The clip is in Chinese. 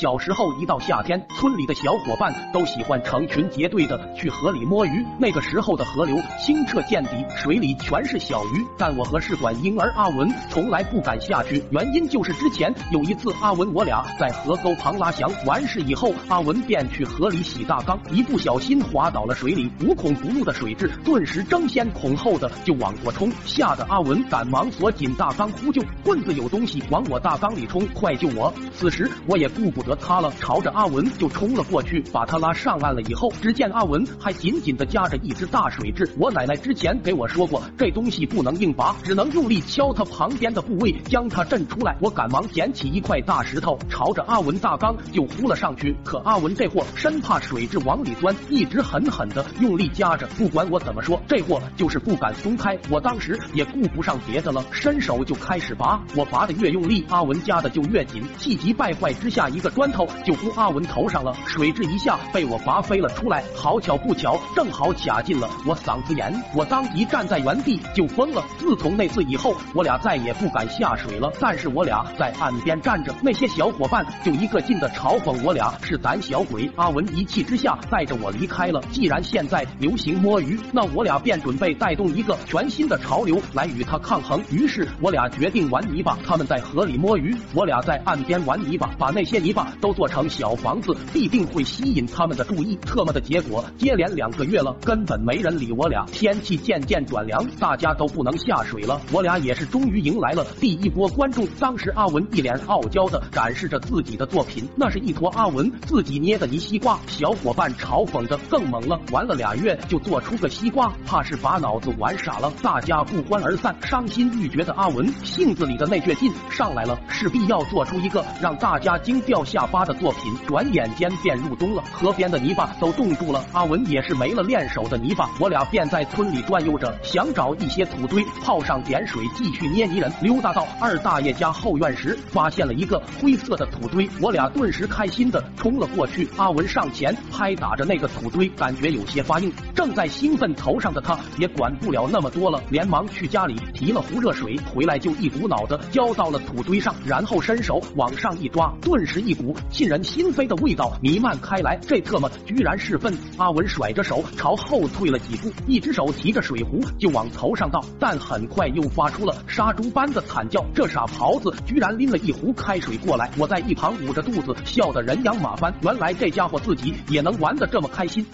小时候一到夏天，村里的小伙伴都喜欢成群结队的去河里摸鱼。那个时候的河流清澈见底，水里全是小鱼。但我和试管婴儿阿文从来不敢下去，原因就是之前有一次阿文我俩在河沟旁拉翔，完事以后阿文便去河里洗大缸，一不小心滑倒了水里，无孔不入的水质顿时争先恐后的就往过冲，吓得阿文赶忙锁紧大缸呼救，棍子有东西往我大缸里冲，快救我！此时我也顾不他了，朝着阿文就冲了过去，把他拉上岸了以后，只见阿文还紧紧的夹着一只大水蛭。我奶奶之前给我说过，这东西不能硬拔，只能用力敲它旁边的部位，将它震出来。我赶忙捡起一块大石头，朝着阿文大缸就呼了上去。可阿文这货生怕水蛭往里钻，一直狠狠的用力夹着。不管我怎么说，这货就是不敢松开。我当时也顾不上别的了，伸手就开始拔。我拔的越用力，阿文夹的就越紧。气急败坏之下，一个砖头就呼阿文头上了，水蛭一下被我拔飞了出来。好巧不巧，正好卡进了我嗓子眼，我当即站在原地就疯了。自从那次以后，我俩再也不敢下水了。但是我俩在岸边站着，那些小伙伴就一个劲的嘲讽我俩是胆小鬼。阿文一气之下带着我离开了。既然现在流行摸鱼，那我俩便准备带动一个全新的潮流来与他抗衡。于是我俩决定玩泥巴，他们在河里摸鱼，我俩在岸边玩泥巴，把那些泥巴都做成小房子，必定会吸引他们的注意。特么的结果，接连两个月了，根本没人理我俩。天气渐渐转凉，大家都不能下水了，我俩也是终于迎来了第一波观众。当时阿文一脸傲娇的展示着自己的作品，那是一坨阿文自己捏的泥西瓜。小伙伴嘲讽的更猛了，玩了俩月就做出个西瓜，怕是把脑子玩傻了。大家不欢而散，伤心欲绝的阿文性子里的那倔劲上来了，势必要做出一个让大家惊掉下下巴的作品。转眼间便入冬了，河边的泥巴都冻住了，阿文也是没了练手的泥巴。我俩便在村里转悠着，想找一些土堆泡上点水，继续捏泥人。溜达到二大爷家后院时，发现了一个灰色的土堆，我俩顿时开心的冲了过去。阿文上前拍打着那个土堆，感觉有些发硬。正在兴奋头上的他，也管不了那么多了，连忙去家里提了壶热水，回来就一股脑的浇到了土堆上，然后伸手往上一抓，顿时一股沁人心扉的味道弥漫开来。这特么居然是粪！阿文甩着手朝后退了几步，一只手提着水壶就往头上倒，但很快又发出了杀猪般的惨叫。这傻狍子居然拎了一壶开水过来，我在一旁捂着肚子笑得人仰马翻。原来这家伙自己也能玩得这么开心。